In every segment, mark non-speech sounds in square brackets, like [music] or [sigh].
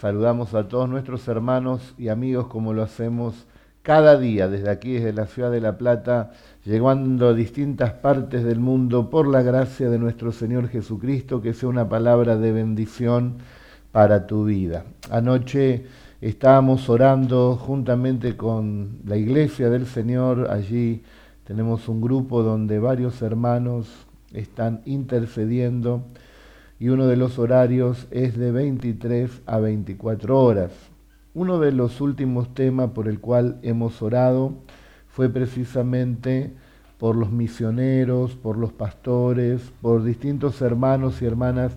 Saludamos a todos nuestros hermanos y amigos como lo hacemos cada día desde aquí, desde la ciudad de La Plata, llegando a distintas partes del mundo por la gracia de nuestro Señor Jesucristo, que sea una palabra de bendición para tu vida. Anoche estábamos orando juntamente con la iglesia del Señor, allí tenemos un grupo donde varios hermanos están intercediendo y uno de los horarios es de 23 a 24 horas. Uno de los últimos temas por el cual hemos orado fue precisamente por los misioneros, por los pastores, por distintos hermanos y hermanas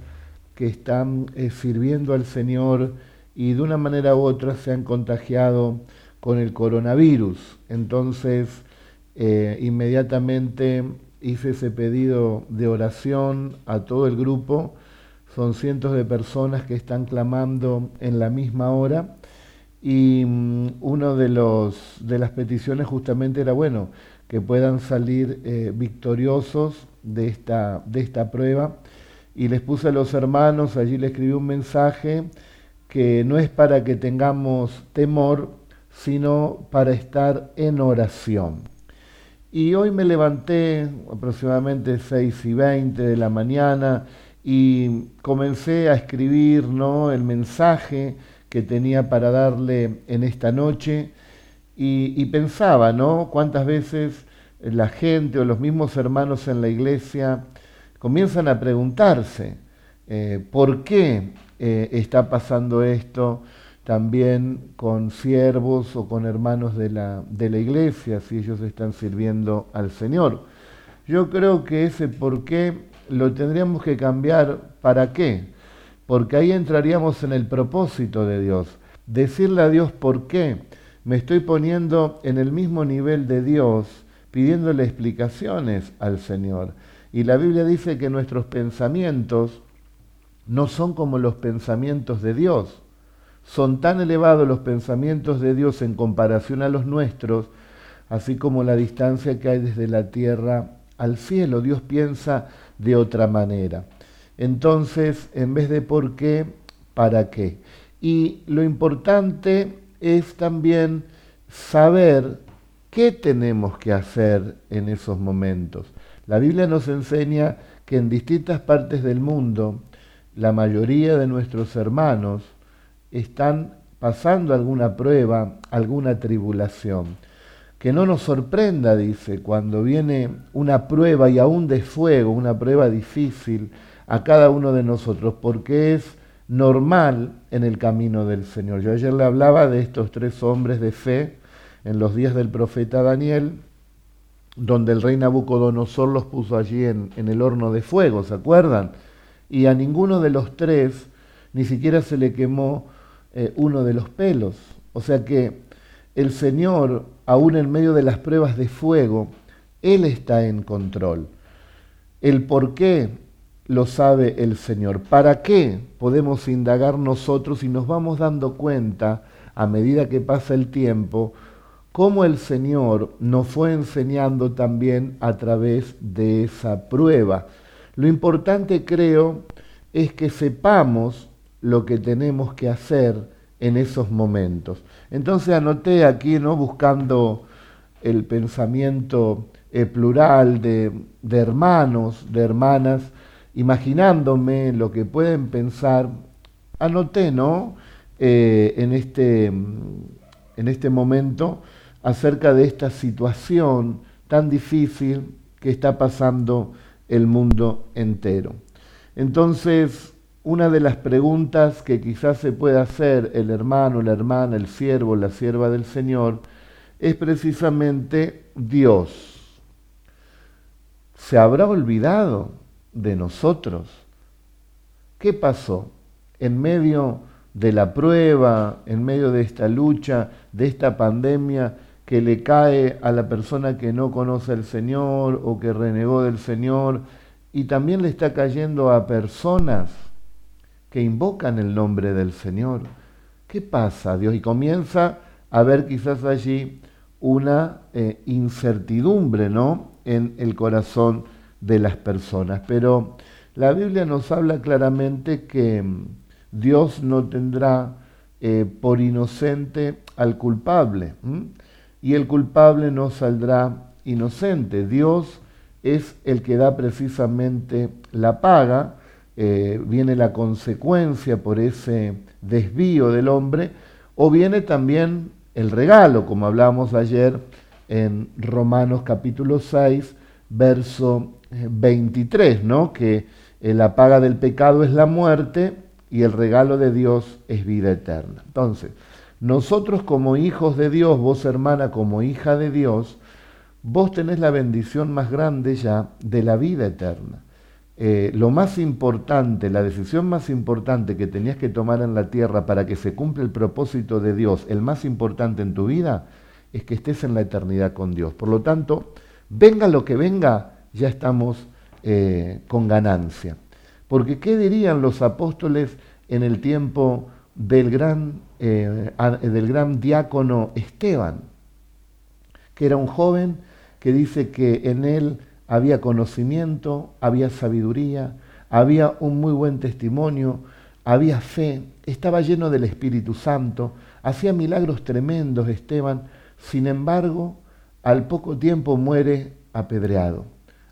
que están eh, sirviendo al Señor y de una manera u otra se han contagiado con el coronavirus. Entonces, eh, inmediatamente hice ese pedido de oración a todo el grupo son cientos de personas que están clamando en la misma hora y mm, una de, los, de las peticiones justamente era, bueno, que puedan salir eh, victoriosos de esta, de esta prueba. Y les puse a los hermanos, allí les escribí un mensaje que no es para que tengamos temor, sino para estar en oración. Y hoy me levanté aproximadamente 6 y 20 de la mañana, y comencé a escribir ¿no? el mensaje que tenía para darle en esta noche y, pensaba, ¿no? Cuántas veces la gente o los mismos hermanos en la iglesia comienzan a preguntarse eh, por qué eh, está pasando esto también con siervos o con hermanos de la, de la iglesia, si ellos están sirviendo al Señor. Yo creo que ese por qué lo tendríamos que cambiar para qué? Porque ahí entraríamos en el propósito de Dios. Decirle a Dios por qué me estoy poniendo en el mismo nivel de Dios, pidiéndole explicaciones al Señor. Y la Biblia dice que nuestros pensamientos no son como los pensamientos de Dios. Son tan elevados los pensamientos de Dios en comparación a los nuestros, así como la distancia que hay desde la tierra al cielo. Dios piensa de otra manera. Entonces, en vez de por qué, para qué. Y lo importante es también saber qué tenemos que hacer en esos momentos. La Biblia nos enseña que en distintas partes del mundo la mayoría de nuestros hermanos están pasando alguna prueba, alguna tribulación que no nos sorprenda, dice, cuando viene una prueba y aún de fuego, una prueba difícil a cada uno de nosotros, porque es normal en el camino del Señor. Yo ayer le hablaba de estos tres hombres de fe en los días del profeta Daniel, donde el rey Nabucodonosor los puso allí en, el horno de fuego, ¿se acuerdan? Y a ninguno de los tres ni siquiera se le quemó eh, uno de los pelos. O sea que el Señor, aún en medio de las pruebas de fuego, Él está en control. El por qué lo sabe el Señor. ¿Para qué podemos indagar nosotros y nos vamos dando cuenta a medida que pasa el tiempo cómo el Señor nos fue enseñando también a través de esa prueba? Lo importante creo es que sepamos lo que tenemos que hacer en esos momentos. Entonces anoté aquí, ¿no? buscando el pensamiento eh, plural de, hermanos, de hermanas, imaginándome lo que pueden pensar, anoté ¿no? Eh, en, este, en este momento acerca de esta situación tan difícil que está pasando el mundo entero. Entonces, una de las preguntas que quizás se pueda hacer el hermano, la hermana, el siervo, la sierva del Señor, es precisamente Dios. ¿Se habrá olvidado de nosotros? ¿Qué pasó en medio de la prueba, en medio de esta lucha, de esta pandemia que le cae a la persona que no conoce al Señor o que renegó del Señor y también le está cayendo a personas que invocan el nombre del Señor. ¿Qué pasa, Dios? Y comienza a ver quizás allí una eh, incertidumbre, ¿no? En el corazón de las personas. Pero la Biblia nos habla claramente que mm, Dios no tendrá eh, por inocente al culpable. Y el culpable no saldrá inocente. Dios es el que da precisamente la paga, eh, viene la consecuencia por ese desvío del hombre, o viene también el regalo, como hablábamos ayer en Romanos capítulo 6, verso 23, eh, ¿no? que eh, la paga del pecado es la muerte y el regalo de Dios es vida eterna. Entonces, nosotros como hijos de Dios, vos hermana como hija de Dios, vos tenés la bendición más grande ya de la vida eterna. Eh, lo más importante, la decisión más importante que tenías que tomar en la tierra para que se cumpla el propósito de Dios, el más importante en tu vida, es que estés en la eternidad con Dios. Por lo tanto, venga lo que venga, ya estamos eh, con ganancia. Porque ¿qué dirían los apóstoles en el tiempo del gran, eh, del gran diácono Esteban? Que era un joven que dice que en él había conocimiento, había sabiduría, había un muy buen testimonio, había fe, estaba lleno del Espíritu Santo, hacía milagros tremendos Esteban, sin embargo, al poco tiempo muere apedreado.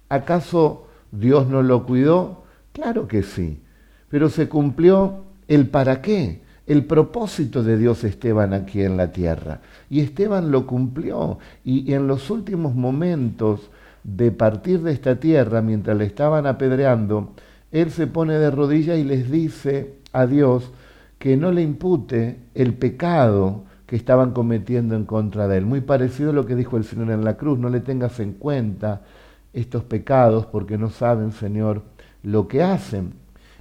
¿Acaso Dios no lo cuidó? Claro que sí, pero se cumplió el para qué, el propósito de Dios Esteban aquí en la tierra. Y Esteban lo cumplió y en los últimos momentos de partir de esta tierra, mientras le estaban apedreando, él se pone de rodillas y les dice a Dios que no le impute el pecado que estaban cometiendo en contra de él. Muy parecido a lo que dijo el Señor en la cruz, no le tengas en cuenta estos pecados porque no saben, Señor, lo que hacen.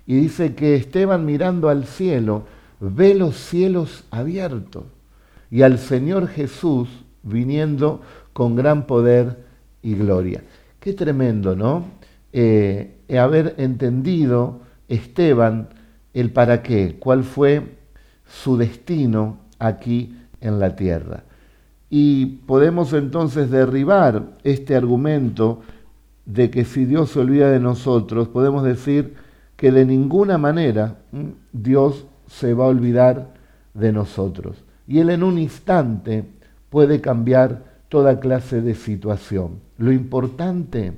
Y dice que Esteban mirando al cielo, ve los cielos abiertos y al Señor Jesús viniendo con gran poder gloria. Qué tremendo, ¿no? Eh, haber entendido Esteban el para qué, cuál fue su destino aquí en la tierra. Y podemos entonces derribar este argumento de que si Dios se olvida de nosotros, podemos decir que de ninguna manera Dios se va a olvidar de nosotros. Y Él en un instante puede cambiar toda clase de situación. Lo importante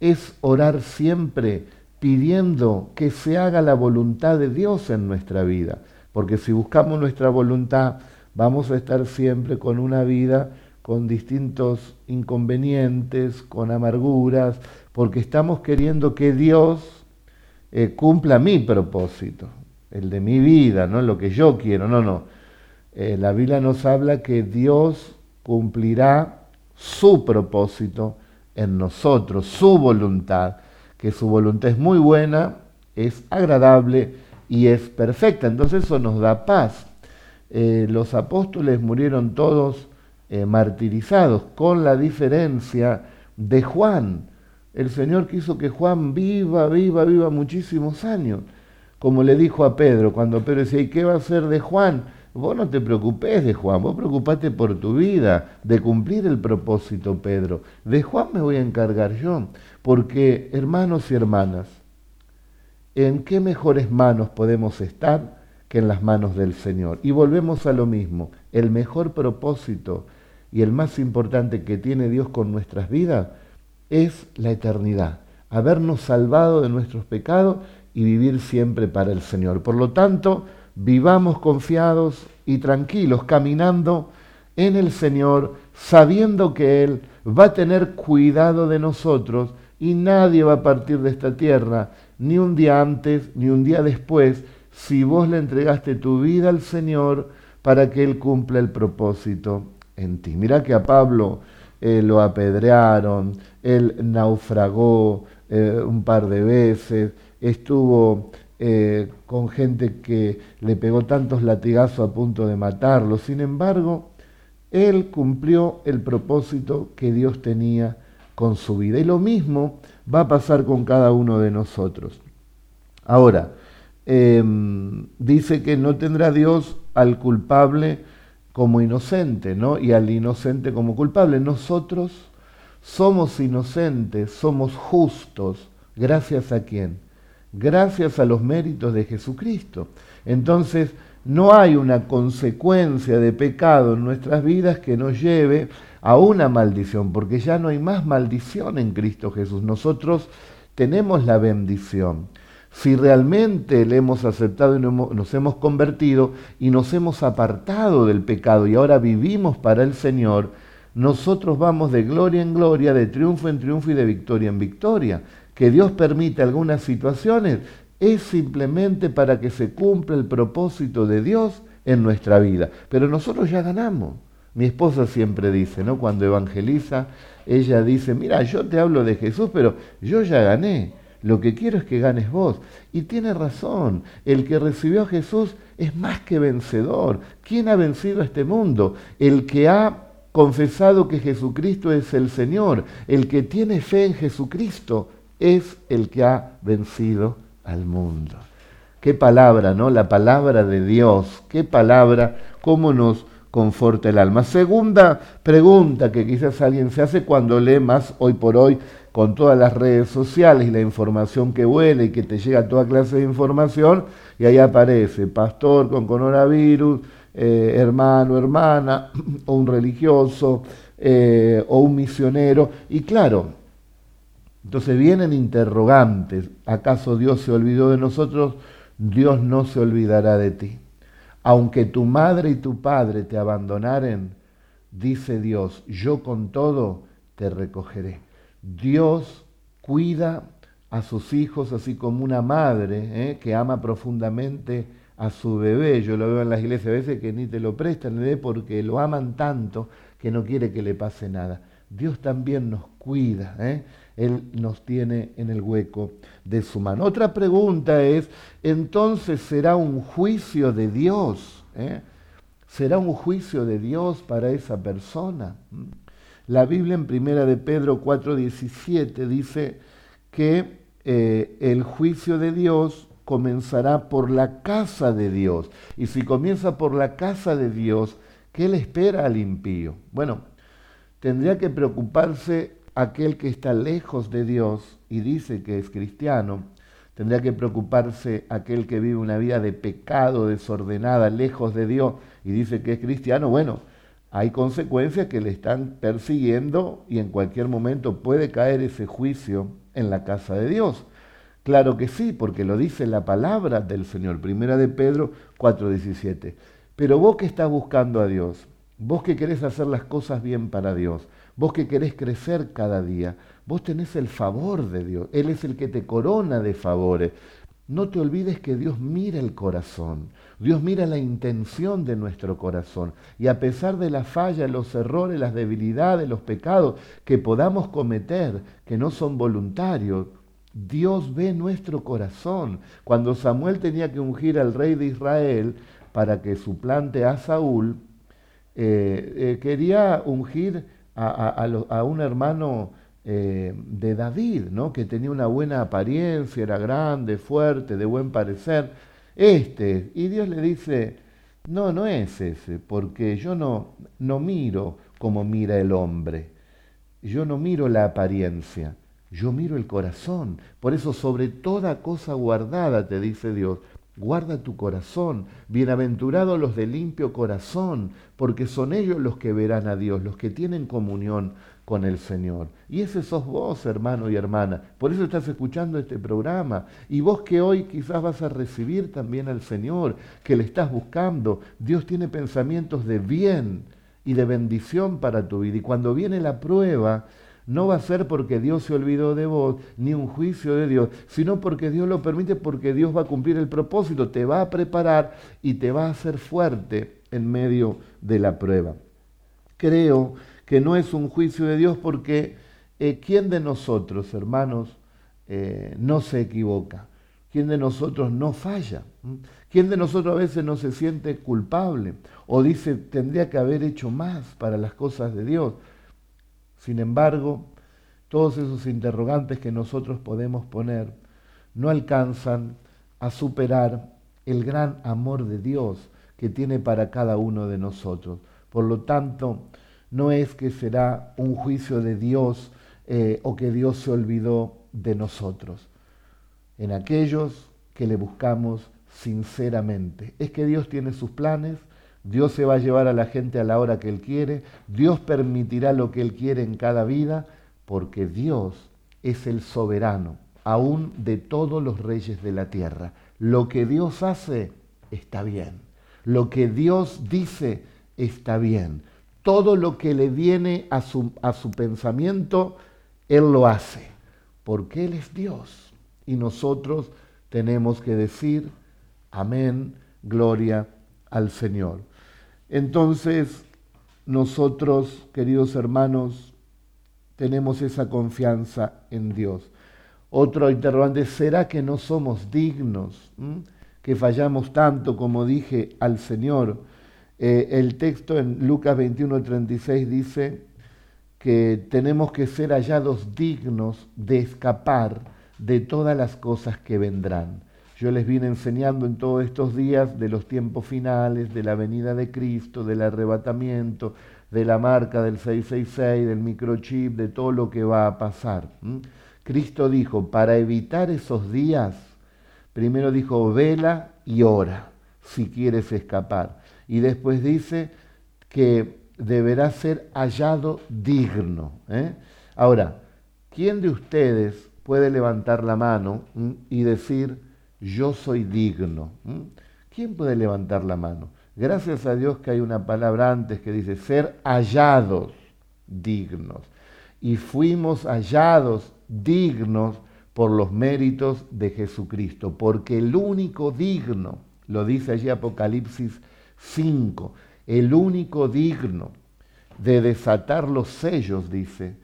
es orar siempre pidiendo que se haga la voluntad de Dios en nuestra vida, porque si buscamos nuestra voluntad vamos a estar siempre con una vida con distintos inconvenientes, con amarguras, porque estamos queriendo que Dios eh, cumpla mi propósito, el de mi vida, no lo que yo quiero, no, no. Eh, la Biblia nos habla que Dios cumplirá su propósito en nosotros, su voluntad, que su voluntad es muy buena, es agradable y es perfecta. Entonces eso nos da paz. Eh, los apóstoles murieron todos eh, martirizados, con la diferencia de Juan. El Señor quiso que Juan viva, viva, viva muchísimos años. Como le dijo a Pedro, cuando Pedro decía, ¿y qué va a ser de Juan? Vos no te preocupes de Juan, vos preocupate por tu vida, de cumplir el propósito, Pedro. De Juan me voy a encargar yo, porque hermanos y hermanas, ¿en qué mejores manos podemos estar que en las manos del Señor? Y volvemos a lo mismo, el mejor propósito y el más importante que tiene Dios con nuestras vidas es la eternidad, habernos salvado de nuestros pecados y vivir siempre para el Señor. Por lo tanto, vivamos confiados y tranquilos, caminando en el Señor, sabiendo que Él va a tener cuidado de nosotros y nadie va a partir de esta tierra, ni un día antes, ni un día después, si vos le entregaste tu vida al Señor para que Él cumpla el propósito en ti. Mira que a Pablo eh, lo apedrearon, él naufragó eh, un par de veces, estuvo eh, con gente que le pegó tantos latigazos a punto de matarlo. Sin embargo, él cumplió el propósito que Dios tenía con su vida. Y lo mismo va a pasar con cada uno de nosotros. Ahora, em, dice que no tendrá Dios al culpable como inocente, ¿no? Y al inocente como culpable. Nosotros somos inocentes, somos justos, gracias a quién? Gracias a los méritos de Jesucristo. Entonces, no hay una consecuencia de pecado en nuestras vidas que nos lleve a una maldición, porque ya no hay más maldición en Cristo Jesús. Nosotros tenemos la bendición. Si realmente le hemos aceptado y nos hemos convertido y nos hemos apartado del pecado y ahora vivimos para el Señor, nosotros vamos de gloria en gloria, de triunfo en triunfo y de victoria en victoria. Que Dios permite algunas situaciones es simplemente para que se cumpla el propósito de Dios en nuestra vida. Pero nosotros ya ganamos. Mi esposa siempre dice, ¿no? Cuando evangeliza, ella dice, mira, yo te hablo de Jesús, pero yo ya gané. Lo que quiero es que ganes vos. Y tiene razón, el que recibió a Jesús es más que vencedor. ¿Quién ha vencido a este mundo? El que ha confesado que Jesucristo es el Señor, el que tiene fe en Jesucristo, es el que ha vencido al mundo. Qué palabra, ¿no? La palabra de Dios, qué palabra, cómo nos conforta el alma. Segunda pregunta que quizás alguien se hace cuando lee más hoy por hoy con todas las redes sociales y la información que huele y que te llega toda clase de información, y ahí aparece pastor con coronavirus, eh, hermano, hermana, [clears throat] o un religioso, eh, o un misionero, y claro, entonces vienen interrogantes, ¿acaso Dios se olvidó de nosotros? Dios no se olvidará de ti. Aunque tu madre y tu padre te abandonaren, dice Dios, yo con todo te recogeré. Dios cuida a sus hijos así como una madre ¿eh? que ama profundamente a su bebé. Yo lo veo en las iglesias a veces que ni te lo prestan porque lo aman tanto que no quiere que le pase nada. Dios también nos cuida. ¿eh? Él nos tiene en el hueco de su mano. Otra pregunta es, entonces será un juicio de Dios. ¿eh? ¿Será un juicio de Dios para esa persona? La Biblia en Primera de Pedro 4:17 dice que eh, el juicio de Dios comenzará por la casa de Dios. Y si comienza por la casa de Dios, ¿qué le espera al impío? Bueno, tendría que preocuparse aquel que está lejos de Dios y dice que es cristiano, tendría que preocuparse aquel que vive una vida de pecado desordenada, lejos de Dios y dice que es cristiano, bueno, hay consecuencias que le están persiguiendo y en cualquier momento puede caer ese juicio en la casa de Dios. Claro que sí, porque lo dice la palabra del Señor, primera de Pedro 4:17. Pero vos que estás buscando a Dios, vos que querés hacer las cosas bien para Dios, Vos que querés crecer cada día, vos tenés el favor de Dios. Él es el que te corona de favores. No te olvides que Dios mira el corazón, Dios mira la intención de nuestro corazón. Y a pesar de la falla, los errores, las debilidades, los pecados que podamos cometer, que no son voluntarios, Dios ve nuestro corazón. Cuando Samuel tenía que ungir al rey de Israel para que suplante a Saúl, eh, eh, quería ungir a, un hermano eh, de David, ¿no? que tenía una buena apariencia, era grande, fuerte, de buen parecer. Este, y Dios le dice, no, no es ese, porque yo no, no miro como mira el hombre, yo no miro la apariencia, yo miro el corazón. Por eso sobre toda cosa guardada, te dice Dios, Guarda tu corazón, bienaventurados los de limpio corazón, porque son ellos los que verán a Dios, los que tienen comunión con el Señor. Y ese sos vos, hermano y hermana. Por eso estás escuchando este programa. Y vos que hoy quizás vas a recibir también al Señor, que le estás buscando, Dios tiene pensamientos de bien y de bendición para tu vida. Y cuando viene la prueba, no va a ser porque Dios se olvidó de vos, ni un juicio de Dios, sino porque Dios lo permite, porque Dios va a cumplir el propósito, te va a preparar y te va a hacer fuerte en medio de la prueba. Creo que no es un juicio de Dios porque eh, ¿quién de nosotros, hermanos, eh, no se equivoca? ¿Quién de nosotros no falla? ¿Mm? ¿Quién de nosotros a veces no se siente culpable o dice tendría que haber hecho más para las cosas de Dios? Sin embargo, todos esos interrogantes que nosotros podemos poner no alcanzan a superar el gran amor de Dios que tiene para cada uno de nosotros. Por lo tanto, no es que será un juicio de Dios eh, o que Dios se olvidó de nosotros. En aquellos que le buscamos sinceramente. Es que Dios tiene sus planes, Dios se va a llevar a la gente a la hora que Él quiere, Dios permitirá lo que Él quiere en cada vida, porque Dios es el soberano, aún de todos los reyes de la tierra. Lo que Dios hace está bien. Lo que Dios dice está bien. Todo lo que le viene a su, a su pensamiento, Él lo hace, porque Él es Dios. Y nosotros tenemos que decir, amén, gloria al Señor. Entonces, nosotros, queridos hermanos, tenemos esa confianza en Dios. Otro interrogante, ¿será que no somos dignos? Que fallamos tanto, como dije, al Señor. Eh, el texto en Lucas 21, 36 dice que tenemos que ser hallados dignos de escapar de todas las cosas que vendrán. Yo les vine enseñando en todos estos días de los tiempos finales, de la venida de Cristo, del arrebatamiento, de la marca del 666, del microchip, de todo lo que va a pasar. Cristo dijo, para evitar esos días, primero dijo, vela y ora si quieres escapar. Y después dice que deberá ser hallado digno. ¿eh? Ahora, ¿quién de ustedes puede levantar la mano y decir, yo soy digno. ¿Quién puede levantar la mano? Gracias a Dios que hay una palabra antes que dice ser hallados dignos. Y fuimos hallados dignos por los méritos de Jesucristo, porque el único digno, lo dice allí Apocalipsis 5, el único digno de desatar los sellos, dice,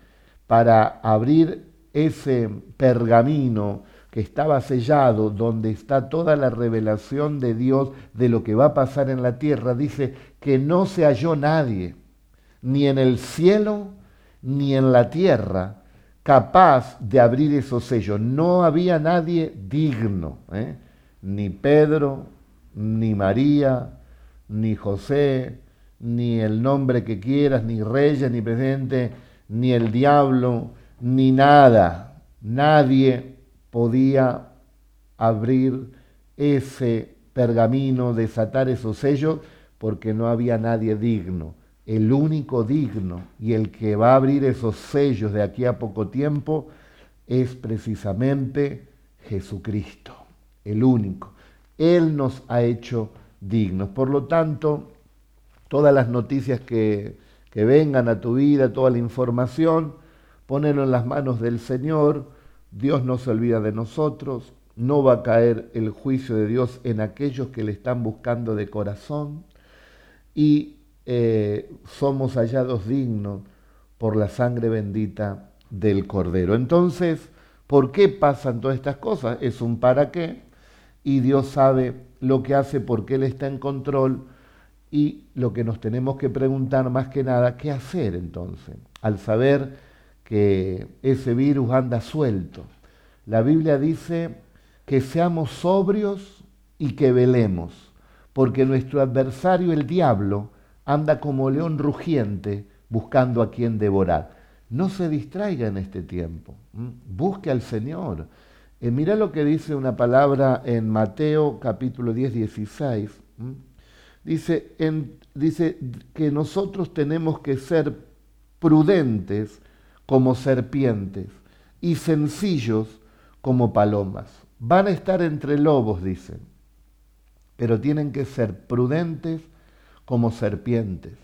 para abrir ese pergamino que estaba sellado, donde está toda la revelación de Dios de lo que va a pasar en la tierra, dice que no se halló nadie, ni en el cielo, ni en la tierra, capaz de abrir esos sellos. No había nadie digno, ¿eh? ni Pedro, ni María, ni José, ni el nombre que quieras, ni reyes, ni presidente, ni el diablo, ni nada. Nadie podía abrir ese pergamino, desatar esos sellos, porque no había nadie digno. El único digno y el que va a abrir esos sellos de aquí a poco tiempo es precisamente Jesucristo, el único. Él nos ha hecho dignos. Por lo tanto, todas las noticias que, que vengan a tu vida, toda la información, ponelo en las manos del Señor Dios no se olvida de nosotros, no va a caer el juicio de Dios en aquellos que le están buscando de corazón y eh, somos hallados dignos por la sangre bendita del Cordero. Entonces, ¿por qué pasan todas estas cosas? Es un para qué y Dios sabe lo que hace porque Él está en control y lo que nos tenemos que preguntar más que nada, ¿qué hacer entonces? Al saber que ese virus anda suelto. La Biblia dice que seamos sobrios y que velemos, porque nuestro adversario, el diablo, anda como león rugiente buscando a quien devorar. No se distraiga en este tiempo, busque al Señor. Eh, mira lo que dice una palabra en Mateo capítulo 10, 16. Dice, dice que nosotros tenemos que ser prudentes como serpientes y sencillos como palomas. Van a estar entre lobos, dicen, pero tienen que ser prudentes como serpientes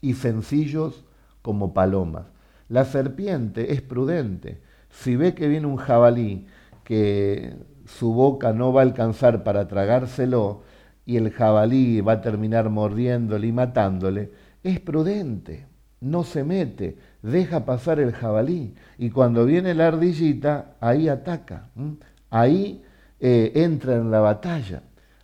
y sencillos como palomas. La serpiente es prudente. Si ve que viene un jabalí que su boca no va a alcanzar para tragárselo y el jabalí va a terminar mordiéndole y matándole, es prudente no se mete, deja pasar el jabalí y cuando viene la ardillita, ahí ataca, ahí eh, entra en la batalla.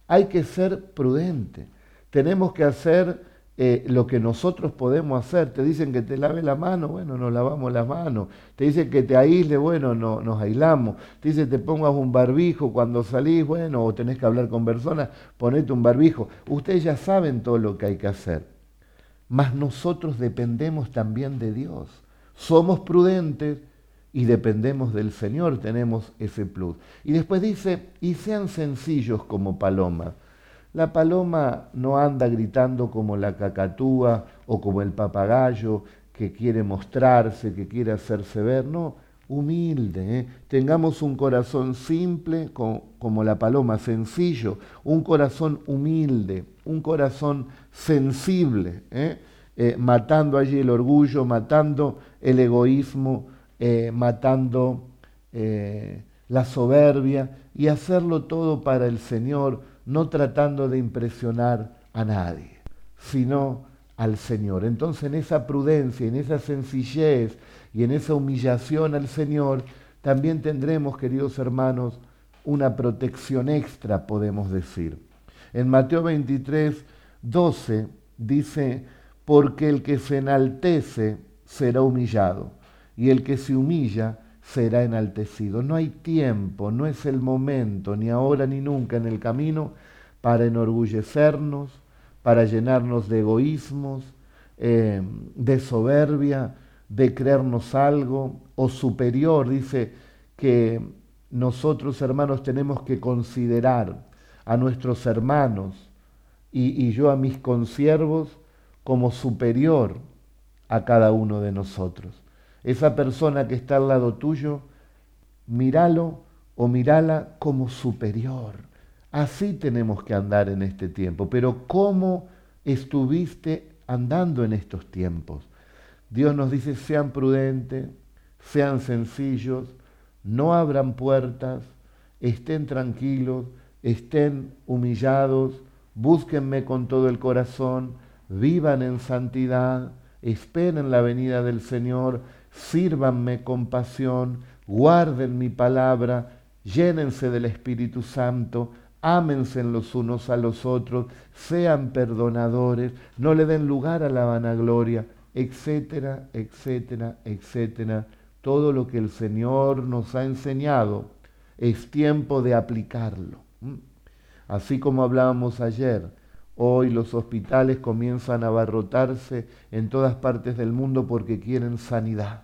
Hay que ser prudente, tenemos que hacer eh, lo que nosotros podemos hacer. Te dicen que te lave la mano, bueno, nos lavamos las manos. Te dicen que te aísle, bueno, no, nos aislamos. Te dicen que te pongas un barbijo cuando salís, bueno, o tenés que hablar con personas, ponete un barbijo. Ustedes ya saben todo lo que hay que hacer mas nosotros dependemos también de Dios. Somos prudentes, y dependemos del Señor, tenemos ese plus. Y después dice, y sean sencillos como paloma. La paloma no anda gritando como la cacatúa o como el papagayo que quiere mostrarse, que quiere hacerse ver, no, humilde. ¿eh? Tengamos un corazón simple como, la paloma, sencillo, un corazón humilde, un corazón sensible, ¿eh? Eh, matando allí el orgullo, matando el egoísmo, matando la soberbia y hacerlo todo para el Señor, no tratando de impresionar a nadie, sino al Señor. Entonces en esa prudencia, en esa sencillez y en esa humillación al Señor, también tendremos, queridos hermanos, una protección extra, podemos decir. En Mateo 23, 12 dice, porque el que se enaltece será humillado, y el que se humilla será enaltecido. No hay tiempo, no es el momento, ni ahora ni nunca en el camino, para enorgullecernos, para llenarnos de egoísmos, eh, de soberbia, de creernos algo o superior. Dice que nosotros hermanos tenemos que considerar a nuestros hermanos y, yo a mis consiervos como superior a cada uno de nosotros. Esa persona que está al lado tuyo, míralo o mírala como superior Así tenemos que andar en este tiempo. Pero ¿cómo estuviste andando en estos tiempos? Dios nos dice, sean prudentes, sean sencillos, no abran puertas, estén tranquilos, estén humillados, búsquenme con todo el corazón, vivan en santidad, esperen la venida del Señor, sírvanme con pasión, guarden mi palabra, llénense del Espíritu Santo, ámense los unos a los otros, sean perdonadores, no le den lugar a la vanagloria, etcétera, etcétera, etcétera. Todo lo que el Señor nos ha enseñado es tiempo de aplicarlo. Así como hablábamos ayer, hoy los hospitales comienzan a abarrotarse en todas partes del mundo porque quieren sanidad.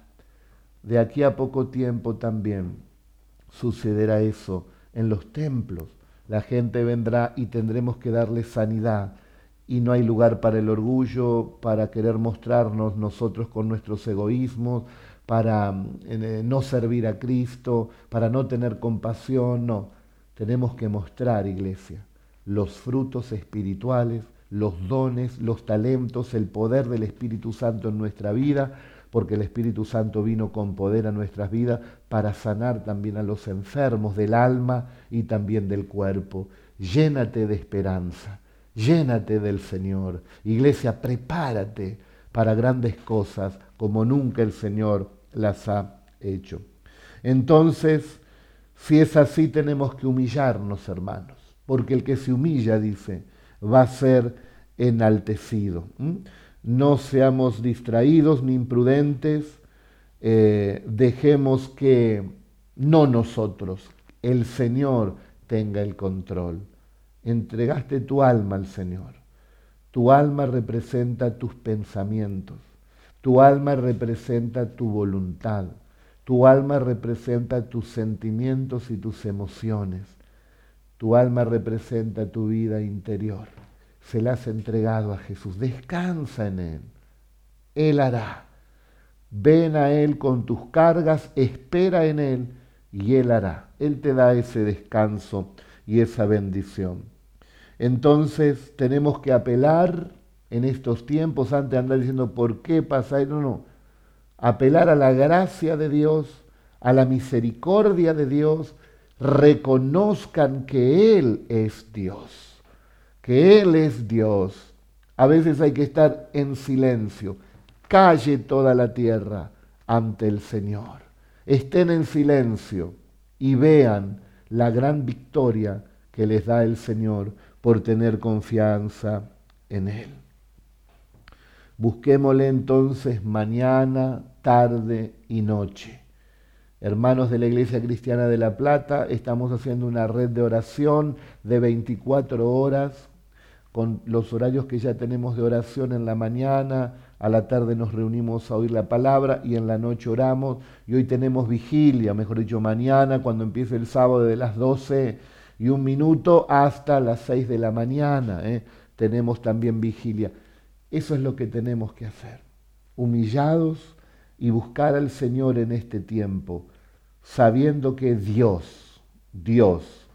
De aquí a poco tiempo también sucederá eso en los templos la gente vendrá y tendremos que darle sanidad. Y no hay lugar para el orgullo, para querer mostrarnos nosotros con nuestros egoísmos, para eh, no servir a Cristo, para no tener compasión, no. Tenemos que mostrar, iglesia, los frutos espirituales, los dones, los talentos, el poder del Espíritu Santo en nuestra vida, porque el Espíritu Santo vino con poder a nuestras vidas para sanar también a los enfermos del alma y también del cuerpo. Llénate de esperanza, llénate del Señor. Iglesia, prepárate para grandes cosas como nunca el Señor las ha hecho. Entonces, si es así, tenemos que humillarnos, hermanos, porque el que se humilla, dice, va a ser enaltecido no seamos distraídos ni imprudentes, eh, dejemos que no nosotros, el Señor tenga el control. Entregaste tu alma al Señor. Tu alma representa tus pensamientos. Tu alma representa tu voluntad. Tu alma representa tus sentimientos y tus emociones. Tu alma representa tu vida interior se la has entregado a Jesús. Descansa en Él. Él hará. Ven a Él con tus cargas, espera en Él y Él hará. Él te da ese descanso y esa bendición. Entonces tenemos que apelar en estos tiempos, antes de andar diciendo por qué pasa, no, no, apelar a la gracia de Dios, a la misericordia de Dios, reconozcan que Él es Dios que Él es Dios. A veces hay que estar en silencio. Calle toda la tierra ante el Señor. Estén en silencio y vean la gran victoria que les da el Señor por tener confianza en Él. Busquémosle entonces mañana, tarde y noche. Hermanos de la Iglesia Cristiana de La Plata, estamos haciendo una red de oración de 24 horas con los horarios que ya tenemos de oración en la mañana, a la tarde nos reunimos a oír la palabra y en la noche oramos. Y hoy tenemos vigilia, mejor dicho, mañana cuando empiece el sábado de las 12 y un minuto hasta las 6 de la mañana. ¿eh? Tenemos también vigilia. Eso es lo que tenemos que hacer. Humillados y buscar al Señor en este tiempo, sabiendo que Dios, Dios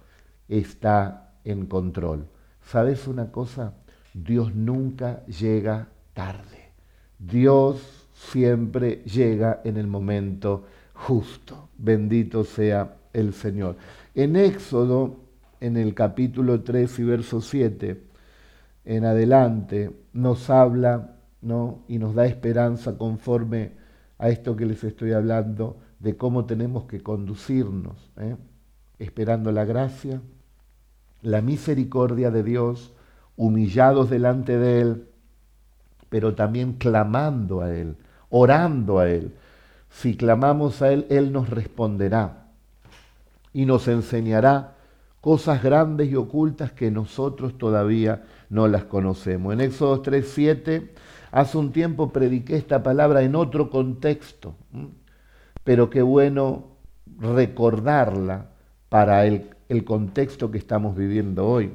está en control. ¿Sabes una cosa? Dios nunca llega tarde. Dios siempre llega en el momento justo. Bendito sea el Señor. En Éxodo, en el capítulo 3 y verso 7, en adelante, nos habla ¿no? y nos da esperanza conforme a esto que les estoy hablando, de cómo tenemos que conducirnos, ¿eh? esperando la gracia, la misericordia de Dios, humillados delante de Él, pero también clamando a Él, orando a Él. Si clamamos a Él, Él nos responderá y nos enseñará cosas grandes y ocultas que nosotros todavía no las conocemos. En Éxodo 3:7, hace un tiempo prediqué esta palabra en otro contexto, pero qué bueno recordarla para el, el contexto que estamos viviendo hoy.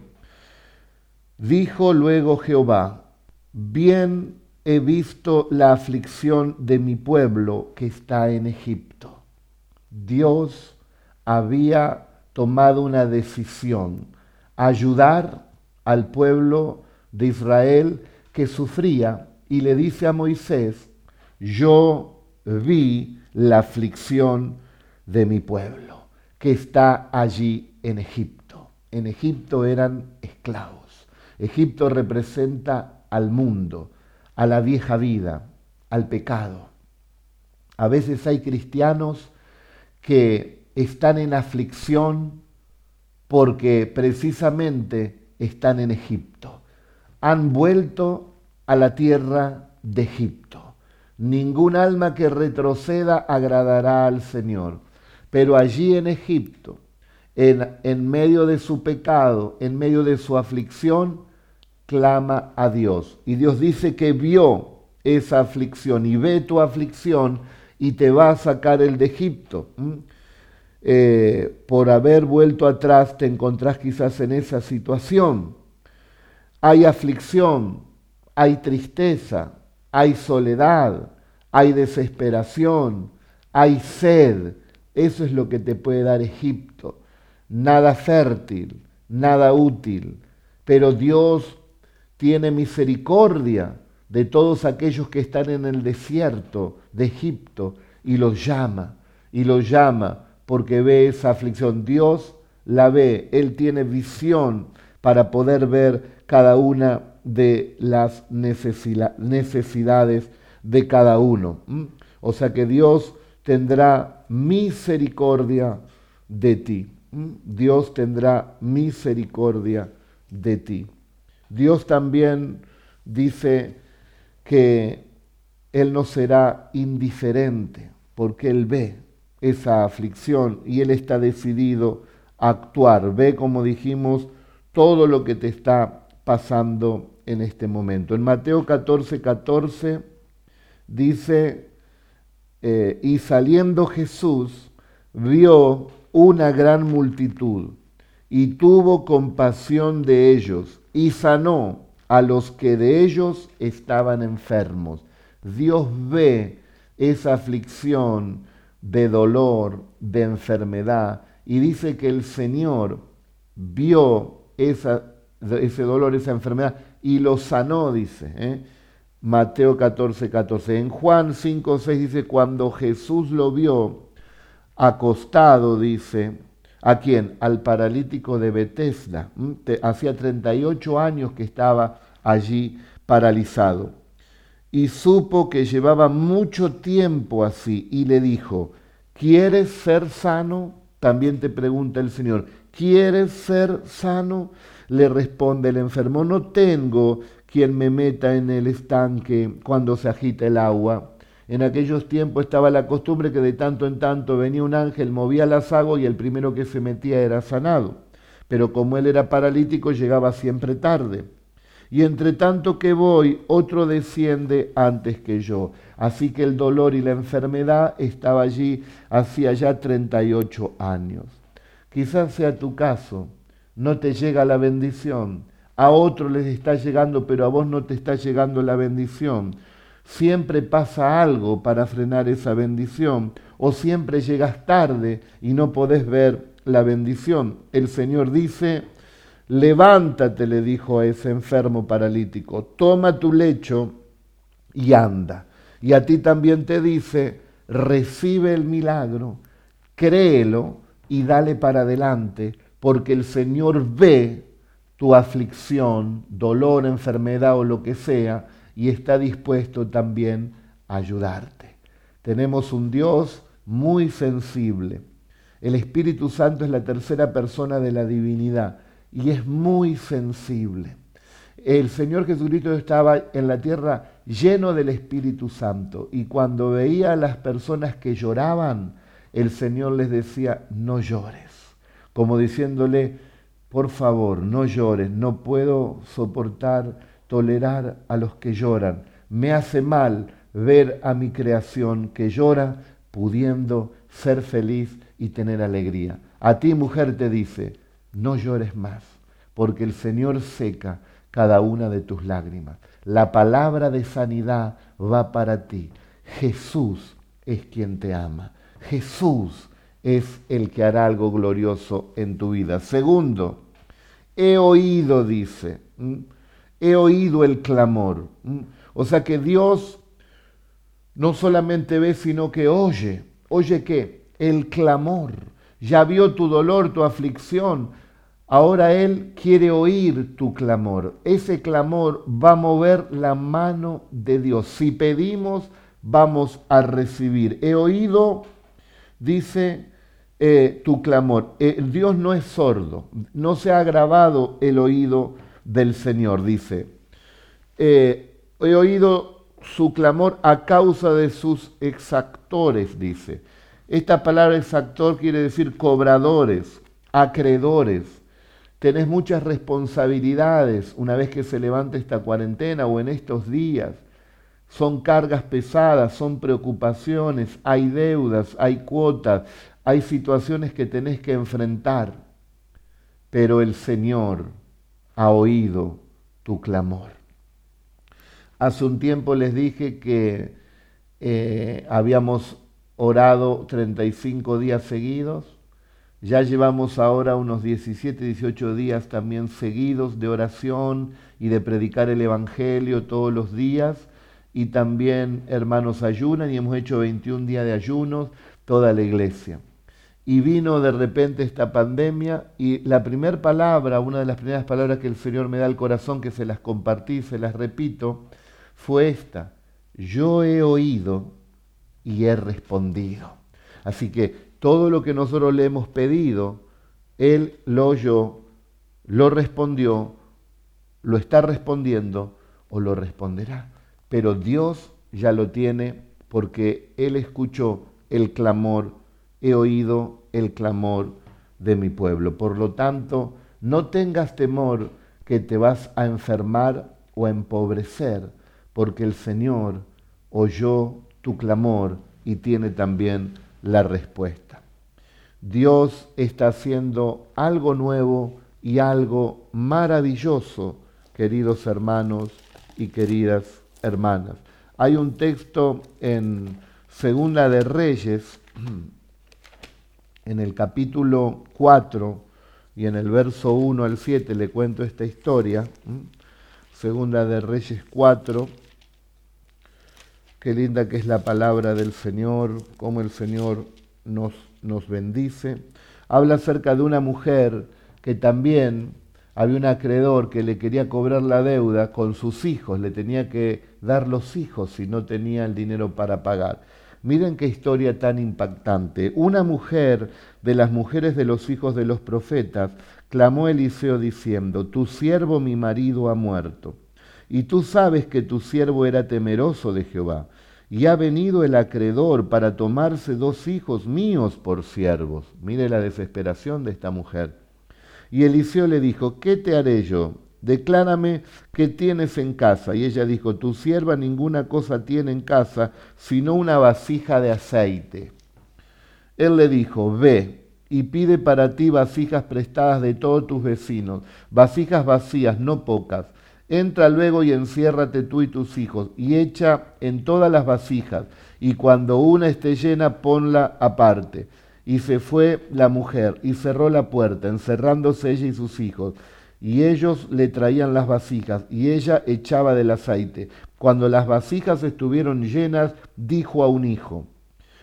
Dijo luego Jehová, bien he visto la aflicción de mi pueblo que está en Egipto. Dios había tomado una decisión, ayudar al pueblo de Israel que sufría y le dice a Moisés, yo vi la aflicción de mi pueblo que está allí en Egipto. En Egipto eran esclavos. Egipto representa al mundo, a la vieja vida, al pecado. A veces hay cristianos que están en aflicción porque precisamente están en Egipto. Han vuelto a la tierra de Egipto. Ningún alma que retroceda agradará al Señor. Pero allí en Egipto, en, en medio de su pecado, en medio de su aflicción, clama a Dios. Y Dios dice que vio esa aflicción y ve tu aflicción y te va a sacar el de Egipto. Eh, por haber vuelto atrás te encontrás quizás en esa situación. Hay aflicción, hay tristeza, hay soledad, hay desesperación, hay sed. Eso es lo que te puede dar Egipto. Nada fértil, nada útil. Pero Dios tiene misericordia de todos aquellos que están en el desierto de Egipto y los llama, y los llama porque ve esa aflicción. Dios la ve, Él tiene visión para poder ver cada una de las necesidades de cada uno. O sea que Dios tendrá misericordia de ti. Dios tendrá misericordia de ti. Dios también dice que Él no será indiferente porque Él ve esa aflicción y Él está decidido a actuar. Ve, como dijimos, todo lo que te está pasando en este momento. En Mateo 14, 14 dice, eh, y saliendo Jesús vio una gran multitud y tuvo compasión de ellos y sanó a los que de ellos estaban enfermos. Dios ve esa aflicción de dolor, de enfermedad, y dice que el Señor vio esa, ese dolor, esa enfermedad, y lo sanó, dice. ¿eh? Mateo 14, 14. En Juan 5, 6 dice, cuando Jesús lo vio acostado, dice, ¿A quién? Al paralítico de Bethesda. Hacía 38 años que estaba allí paralizado. Y supo que llevaba mucho tiempo así y le dijo, ¿quieres ser sano? También te pregunta el Señor, ¿quieres ser sano? Le responde el enfermo, no tengo quien me meta en el estanque cuando se agita el agua. En aquellos tiempos estaba la costumbre que de tanto en tanto venía un ángel, movía las aguas y el primero que se metía era sanado. Pero como él era paralítico llegaba siempre tarde. Y entre tanto que voy, otro desciende antes que yo. Así que el dolor y la enfermedad estaba allí hacía ya 38 años. Quizás sea tu caso, no te llega la bendición, a otro les está llegando, pero a vos no te está llegando la bendición. Siempre pasa algo para frenar esa bendición, o siempre llegas tarde y no podés ver la bendición. El Señor dice, levántate, le dijo a ese enfermo paralítico, toma tu lecho y anda. Y a ti también te dice, recibe el milagro, créelo y dale para adelante, porque el Señor ve tu aflicción, dolor, enfermedad o lo que sea, y está dispuesto también a ayudarte. Tenemos un Dios muy sensible. El Espíritu Santo es la tercera persona de la divinidad y es muy sensible. El Señor Jesucristo estaba en la tierra lleno del Espíritu Santo y cuando veía a las personas que lloraban, el Señor les decía, no llores, como diciéndole, por favor, no llores, no puedo soportar, tolerar a los que lloran. Me hace mal ver a mi creación que llora pudiendo ser feliz y tener alegría. A ti, mujer, te dice, no llores más, porque el Señor seca cada una de tus lágrimas. La palabra de sanidad va para ti. Jesús es quien te ama. Jesús es el que hará algo glorioso en tu vida. Segundo, he oído, dice, he oído el clamor. O sea que Dios no solamente ve, sino que oye. ¿Oye qué? El clamor. Ya vio tu dolor, tu aflicción. Ahora Él quiere oír tu clamor. Ese clamor va a mover la mano de Dios. Si pedimos, vamos a recibir. He oído dice eh, tu clamor. Eh, Dios no es sordo, no se ha agravado el oído del Señor, dice. Eh, he oído su clamor a causa de sus exactores, dice. Esta palabra exactor quiere decir cobradores, acreedores. Tenés muchas responsabilidades una vez que se levante esta cuarentena o en estos días. Son cargas pesadas, son preocupaciones, hay deudas, hay cuotas, hay situaciones que tenés que enfrentar. Pero el Señor ha oído tu clamor. Hace un tiempo les dije que eh, habíamos orado 35 días seguidos. Ya llevamos ahora unos 17, 18 días también seguidos de oración y de predicar el Evangelio todos los días y también hermanos ayunan y hemos hecho 21 días de ayunos, toda la iglesia. Y vino de repente esta pandemia y la primera palabra, una de las primeras palabras que el Señor me da al corazón, que se las compartí, se las repito, fue esta. Yo he oído y he respondido. Así que todo lo que nosotros le hemos pedido, Él lo oyó, lo respondió, lo está respondiendo o lo responderá pero Dios ya lo tiene porque Él escuchó el clamor, he oído el clamor de mi pueblo. Por lo tanto, no tengas temor que te vas a enfermar o a empobrecer, porque el Señor oyó tu clamor y tiene también la respuesta. Dios está haciendo algo nuevo y algo maravilloso, queridos hermanos y queridas hermanas. Hay un texto en Segunda de Reyes, en el capítulo 4 y en el verso 1 al 7 le cuento esta historia. Segunda de Reyes 4. Qué linda que es la palabra del Señor, cómo el Señor nos, nos bendice. Habla acerca de una mujer que también había un acreedor que le quería cobrar la deuda con sus hijos, le tenía que dar los hijos si no tenía el dinero para pagar. Miren qué historia tan impactante. Una mujer de las mujeres de los hijos de los profetas clamó Eliseo diciendo, Tu siervo mi marido ha muerto. Y tú sabes que tu siervo era temeroso de Jehová. Y ha venido el acreedor para tomarse dos hijos míos por siervos. Mire la desesperación de esta mujer. Y Eliseo le dijo, ¿qué te haré yo? declárame qué tienes en casa. Y ella dijo, tu sierva ninguna cosa tiene en casa, sino una vasija de aceite. Él le dijo, ve y pide para ti vasijas prestadas de todos tus vecinos, vasijas vacías, no pocas. Entra luego y enciérrate tú y tus hijos, y echa en todas las vasijas, y cuando una esté llena, ponla aparte. Y se fue la mujer, y cerró la puerta, encerrándose ella y sus hijos. Y ellos le traían las vasijas, y ella echaba del aceite. Cuando las vasijas estuvieron llenas, dijo a un hijo,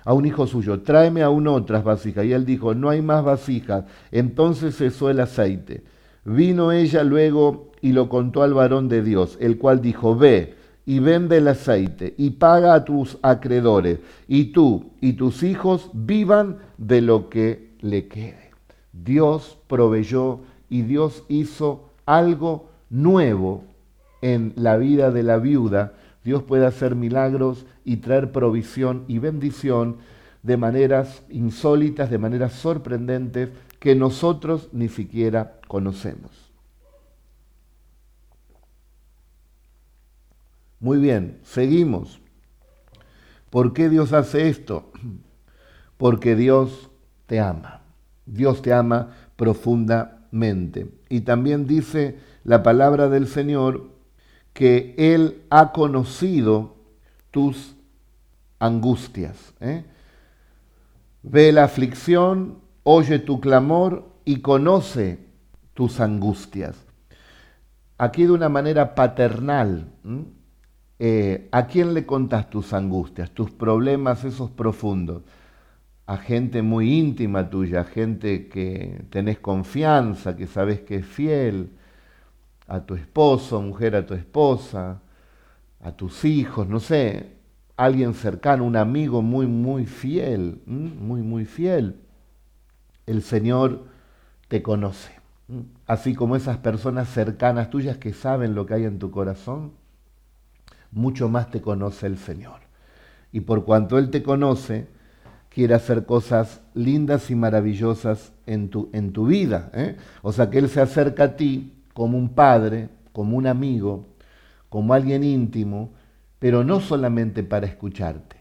a un hijo suyo, tráeme aún otras vasijas. Y él dijo, no hay más vasijas. Entonces cesó el aceite. Vino ella luego y lo contó al varón de Dios, el cual dijo, ve y vende el aceite y paga a tus acreedores, y tú y tus hijos vivan de lo que le quede. Dios proveyó y Dios hizo algo nuevo en la vida de la viuda Dios puede hacer milagros y traer provisión y bendición de maneras insólitas, de maneras sorprendentes que nosotros ni siquiera conocemos. Muy bien, seguimos. ¿Por qué Dios hace esto? [clears throat] Porque Dios te ama. Dios te ama profundamente. Y también dice la palabra del Señor que Él ha conocido tus angustias. ¿eh? Ve la aflicción, oye tu clamor y conoce tus angustias. Aquí de una manera paternal, ¿a quién le contas tus angustias, tus problemas esos profundos? A gente muy íntima tuya, gente que tenés confianza, que sabes que es fiel, a tu esposo, mujer a tu esposa, a tus hijos, no sé, alguien cercano, un amigo muy, muy fiel, muy, muy fiel. El Señor te conoce. Así como esas personas cercanas tuyas que saben lo que hay en tu corazón, mucho más te conoce el Señor. Y por cuanto Él te conoce, quiere hacer cosas lindas y maravillosas en tu, en tu vida. ¿eh? O sea que Él se acerca a ti como un padre, como un amigo, como alguien íntimo, pero no solamente para escucharte.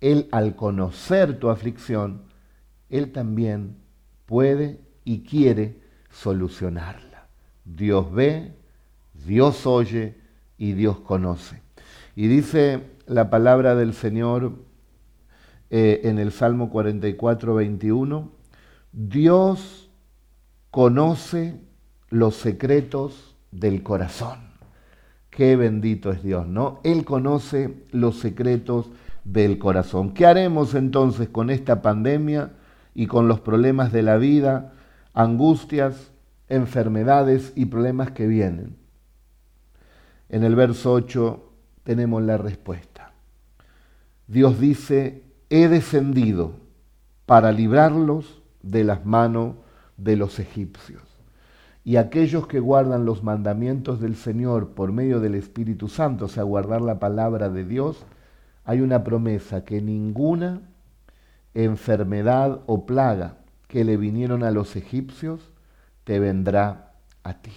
Él al conocer tu aflicción, Él también puede y quiere solucionarla. Dios ve, Dios oye y Dios conoce. Y dice la palabra del Señor eh, en el Salmo 44, 21, Dios conoce los secretos del corazón. Qué bendito es Dios, ¿no? Él conoce los secretos del corazón. ¿Qué haremos entonces con esta pandemia y con los problemas de la vida, angustias, enfermedades y problemas que vienen? En el verso 8 tenemos la respuesta. Dios dice, he descendido para librarlos de las manos de los egipcios y aquellos que guardan los mandamientos del Señor por medio del Espíritu Santo, o sea, guardar la palabra de Dios, hay una promesa que ninguna enfermedad o plaga que le vinieron a los egipcios te vendrá a ti.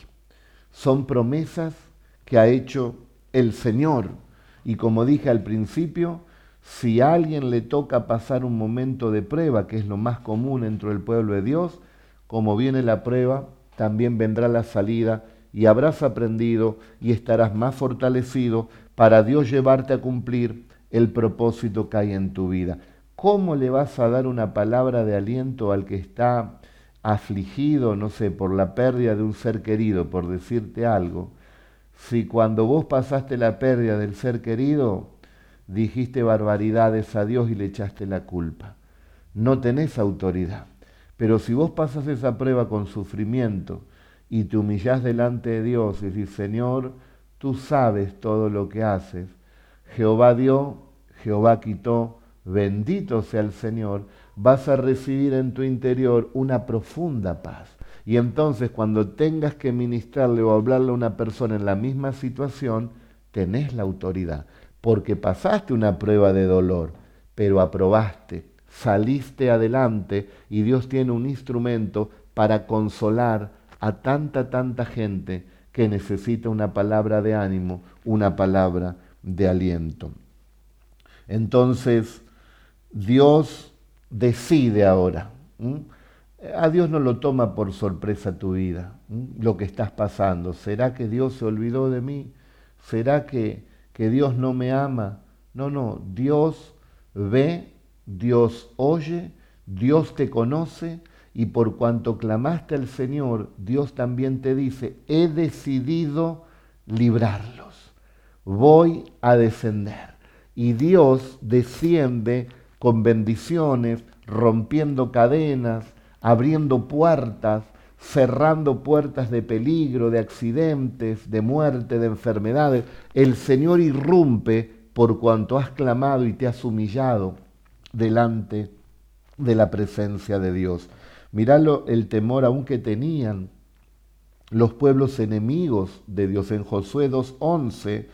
Son promesas que ha hecho el Señor. Y como dije al principio, si a alguien le toca pasar un momento de prueba, que es lo más común dentro del pueblo de Dios, como viene la prueba, también vendrá la salida y habrás aprendido y estarás más fortalecido para Dios llevarte a cumplir el propósito que hay en tu vida. ¿Cómo le vas a dar una palabra de aliento al que está afligido, no sé, por la pérdida de un ser querido, por decirte algo? Si cuando vos pasaste la pérdida del ser querido, dijiste barbaridades a Dios y le echaste la culpa. No tenés autoridad. Pero si vos pasas esa prueba con sufrimiento y te humillás delante de Dios y decís, Señor, tú sabes todo lo que haces, Jehová dio, Jehová quitó, bendito sea el Señor, vas a recibir en tu interior una profunda paz. Y entonces cuando tengas que ministrarle o hablarle a una persona en la misma situación, tenés la autoridad, porque pasaste una prueba de dolor, pero aprobaste, saliste adelante y Dios tiene un instrumento para consolar a tanta, tanta gente que necesita una palabra de ánimo, una palabra de aliento. Entonces, Dios decide ahora. A Dios no lo toma por sorpresa tu vida, lo que estás pasando. ¿Será que Dios se olvidó de mí? ¿Será que, que Dios no me ama? No, no, Dios ve, Dios oye, Dios te conoce y por cuanto clamaste al Señor, Dios también te dice, he decidido librarlos, voy a descender. Y Dios desciende con bendiciones, rompiendo cadenas, abriendo puertas, cerrando puertas de peligro, de accidentes, de muerte, de enfermedades. El Señor irrumpe por cuanto has clamado y te has humillado delante de la presencia de Dios. Miralo el temor aún que tenían los pueblos enemigos de Dios. En Josué 2.11,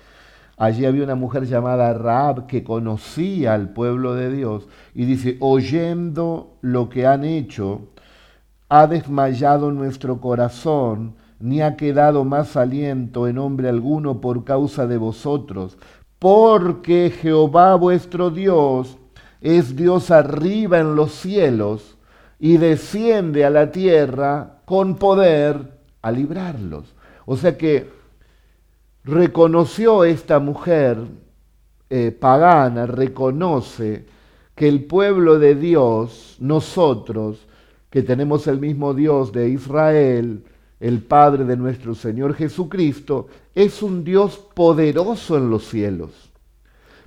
allí había una mujer llamada Raab que conocía al pueblo de Dios y dice, oyendo lo que han hecho, ha desmayado nuestro corazón, ni ha quedado más aliento en hombre alguno por causa de vosotros, porque Jehová vuestro Dios es Dios arriba en los cielos y desciende a la tierra con poder a librarlos. O sea que reconoció esta mujer eh, pagana, reconoce que el pueblo de Dios, nosotros, que tenemos el mismo Dios de Israel, el Padre de nuestro Señor Jesucristo, es un Dios poderoso en los cielos,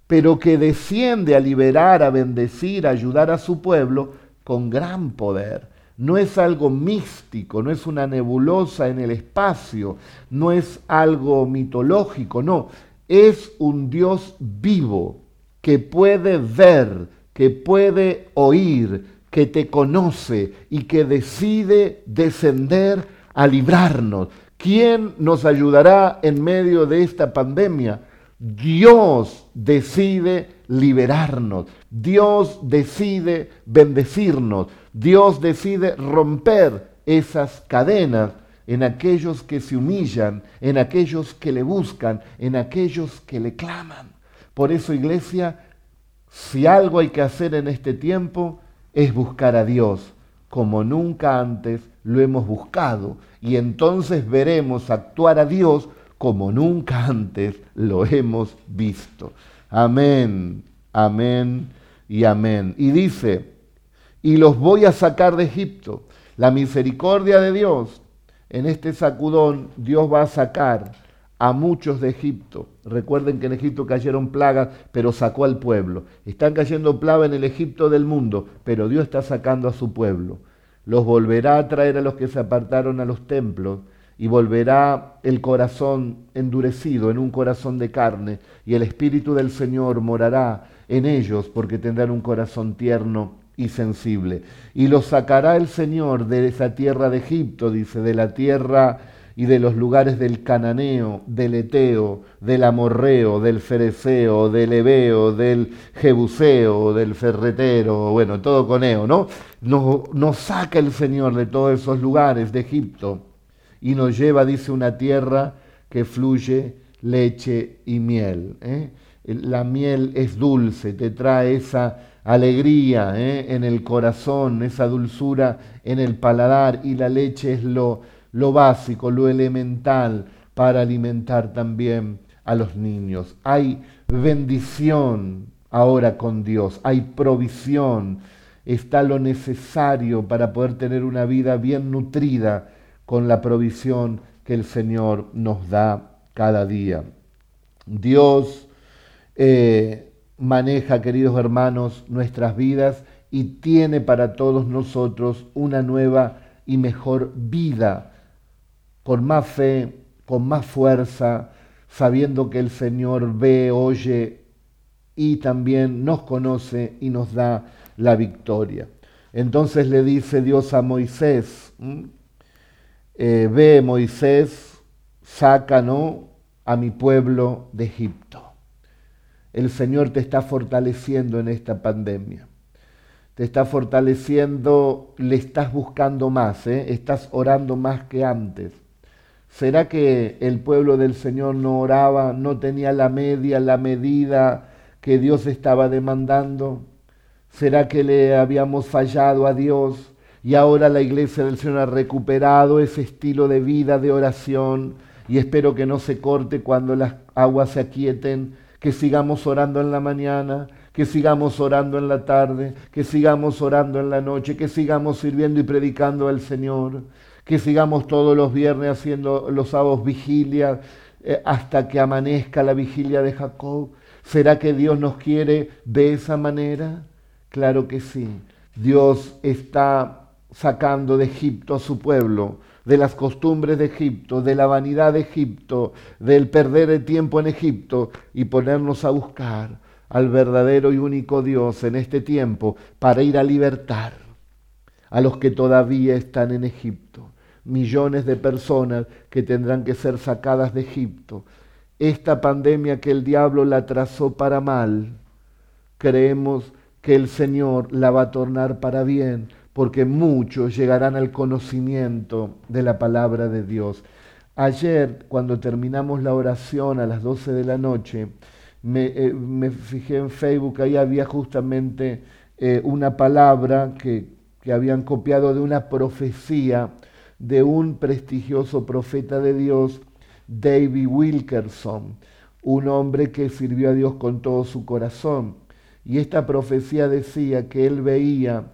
pero que desciende a liberar, a bendecir, a ayudar a su pueblo con gran poder. No es algo místico, no es una nebulosa en el espacio, no es algo mitológico, no, es un Dios vivo que puede ver, que puede oír, que te conoce y que decide descender a librarnos. ¿Quién nos ayudará en medio de esta pandemia? Dios decide liberarnos, Dios decide bendecirnos, Dios decide romper esas cadenas en aquellos que se humillan, en aquellos que le buscan, en aquellos que le claman. Por eso, iglesia, si algo hay que hacer en este tiempo es buscar a Dios como nunca antes lo hemos buscado y entonces veremos actuar a Dios como nunca antes lo hemos visto. Amén, amén y amén. Y dice, y los voy a sacar de Egipto. La misericordia de Dios, en este sacudón, Dios va a sacar a muchos de Egipto. Recuerden que en Egipto cayeron plagas, pero sacó al pueblo. Están cayendo plagas en el Egipto del mundo, pero Dios está sacando a su pueblo. Los volverá a traer a los que se apartaron a los templos y volverá el corazón endurecido en un corazón de carne, y el Espíritu del Señor morará en ellos porque tendrán un corazón tierno y sensible. Y los sacará el Señor de esa tierra de Egipto, dice, de la tierra y de los lugares del cananeo, del eteo, del amorreo, del fereceo, del ebeo, del jebuseo, del ferretero, bueno, todo con eo, ¿no? Nos, nos saca el Señor de todos esos lugares de Egipto y nos lleva, dice, una tierra que fluye leche y miel. ¿eh? La miel es dulce, te trae esa alegría ¿eh? en el corazón, esa dulzura en el paladar y la leche es lo, lo básico, lo elemental para alimentar también a los niños. Hay bendición ahora con Dios, hay provisión, está lo necesario para poder tener una vida bien nutrida con la provisión que el Señor nos da cada día. Dios eh, maneja, queridos hermanos, nuestras vidas y tiene para todos nosotros una nueva y mejor vida, con más fe, con más fuerza, sabiendo que el Señor ve, oye y también nos conoce y nos da la victoria. Entonces le dice Dios a Moisés, eh, ve Moisés, saca a mi pueblo de Egipto. El Señor te está fortaleciendo en esta pandemia. Te está fortaleciendo, le estás buscando más, ¿eh? estás orando más que antes. ¿Será que el pueblo del Señor no oraba, no tenía la media, la medida que Dios estaba demandando? ¿Será que le habíamos fallado a Dios y ahora la iglesia del Señor ha recuperado ese estilo de vida, de oración? Y espero que no se corte cuando las aguas se aquieten, que sigamos orando en la mañana, que sigamos orando en la tarde, que sigamos orando en la noche, que sigamos sirviendo y predicando al Señor, que sigamos todos los viernes haciendo los sábados vigilia eh, hasta que amanezca la vigilia de Jacob. ¿Será que Dios nos quiere de esa manera? Claro que sí. Dios está sacando de Egipto a su pueblo, de las costumbres de Egipto, de la vanidad de Egipto, del perder el tiempo en Egipto y ponernos a buscar al verdadero y único Dios en este tiempo para ir a libertar a los que todavía están en Egipto. Millones de personas que tendrán que ser sacadas de Egipto. Esta pandemia que el diablo la trazó para mal, creemos que el Señor la va a tornar para bien, porque muchos llegarán al conocimiento de la palabra de Dios. Ayer, cuando terminamos la oración a las 12 de la noche, me, eh, fijé en Facebook, ahí había justamente eh, una palabra que, que habían copiado de una profecía de un prestigioso profeta de Dios, David Wilkerson, un hombre que sirvió a Dios con todo su corazón. Y esta profecía decía que él veía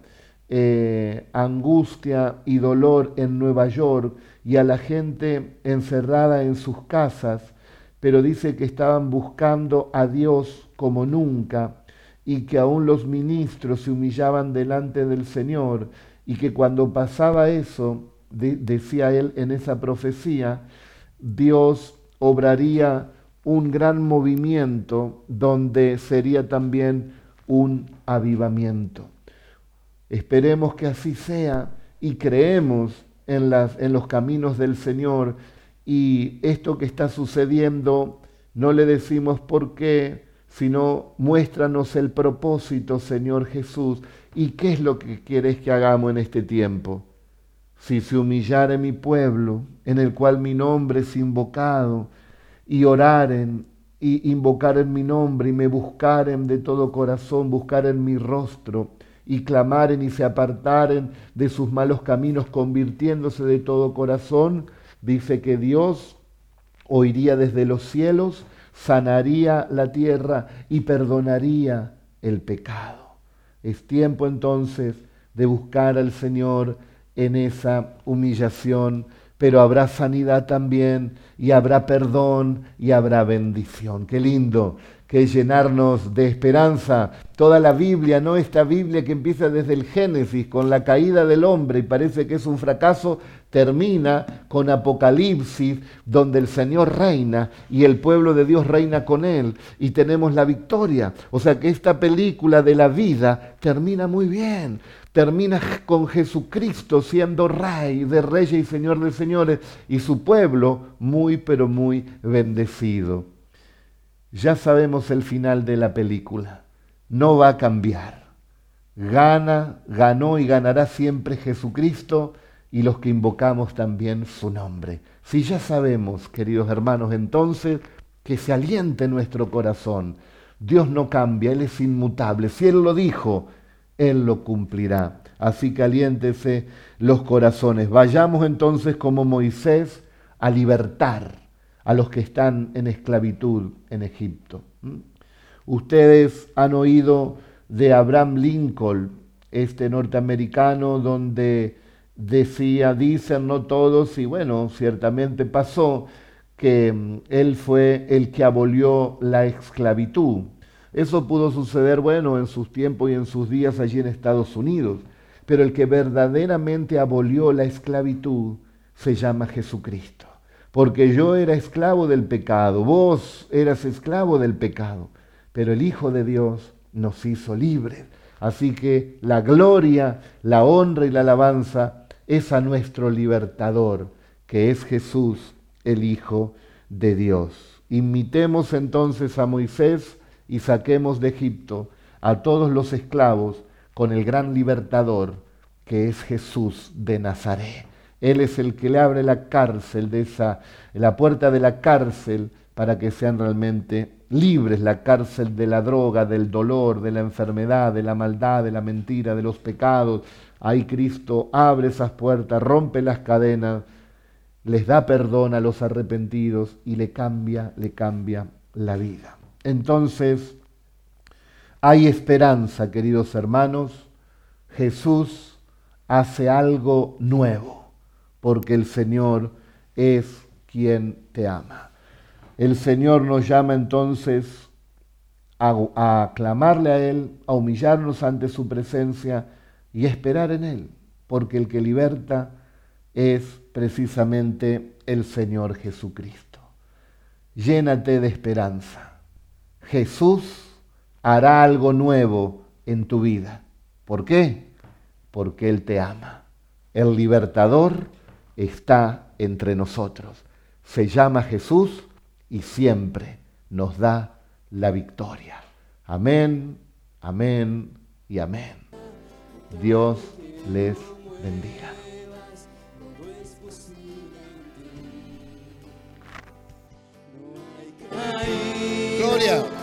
eh, angustia y dolor en Nueva York y a la gente encerrada en sus casas, pero dice que estaban buscando a Dios como nunca y que aún los ministros se humillaban delante del Señor y que cuando pasaba eso, decía él en esa profecía, Dios obraría un gran movimiento donde sería también un avivamiento. Esperemos que así sea y creemos en, las, en los caminos del Señor y esto que está sucediendo no le decimos por qué, sino muéstranos el propósito, Señor Jesús, y qué es lo que quieres que hagamos en este tiempo. Si se humillare mi pueblo, en el cual mi nombre es invocado, y oraren y invocaren mi nombre y me buscaren de todo corazón, buscaren mi rostro y clamaren y se apartaren de sus malos caminos, convirtiéndose de todo corazón, dice que Dios oiría desde los cielos, sanaría la tierra y perdonaría el pecado. Es tiempo entonces de buscar al Señor en esa humillación, pero habrá sanidad también y habrá perdón y habrá bendición. Qué lindo que llenarnos de esperanza. Toda la Biblia, no esta Biblia que empieza desde el Génesis con la caída del hombre y parece que es un fracaso, termina con Apocalipsis, donde el Señor reina y el pueblo de Dios reina con él y tenemos la victoria. O sea que esta película de la vida termina muy bien. Termina con Jesucristo siendo rey de reyes y señor de señores y su pueblo muy pero muy bendecido. Ya sabemos el final de la película. No va a cambiar. Gana, ganó y ganará siempre Jesucristo y los que invocamos también su nombre. Si ya sabemos, queridos hermanos, entonces que se aliente nuestro corazón. Dios no cambia, Él es inmutable. Si Él lo dijo, Él lo cumplirá. Así que aliéntese los corazones. Vayamos entonces como Moisés a libertar a los que están en esclavitud en Egipto. ¿Mm? Ustedes han oído de Abraham Lincoln, este norteamericano, donde decía, dicen no todos, y bueno, ciertamente pasó, que mm, él fue el que abolió la esclavitud. Eso pudo suceder, bueno, en sus tiempos y en sus días allí en Estados Unidos, pero el que verdaderamente abolió la esclavitud se llama Jesucristo porque yo era esclavo del pecado, vos eras esclavo del pecado, pero el Hijo de Dios nos hizo libres. Así que la gloria, la honra y la alabanza es a nuestro libertador, que es Jesús, el Hijo de Dios. Imitemos entonces a Moisés y saquemos de Egipto a todos los esclavos con el gran libertador, que es Jesús de Nazaret. Él es el que le abre la cárcel de esa, la puerta de la cárcel para que sean realmente libres, la cárcel de la droga, del dolor, de la enfermedad, de la maldad, de la mentira, de los pecados. Ahí Cristo abre esas puertas, rompe las cadenas, les da perdón a los arrepentidos y le cambia, le cambia la vida. Entonces, hay esperanza, queridos hermanos. Jesús hace algo nuevo, porque el Señor es quien te ama. El Señor nos llama entonces a, a aclamarle a Él, a humillarnos ante su presencia y esperar en Él, porque el que liberta es precisamente el Señor Jesucristo. Llénate de esperanza. Jesús hará algo nuevo en tu vida. ¿Por qué? Porque Él te ama. El libertador está entre nosotros. Se llama Jesús y siempre nos da la victoria. Amén, amén y amén. Dios les bendiga. Gloria.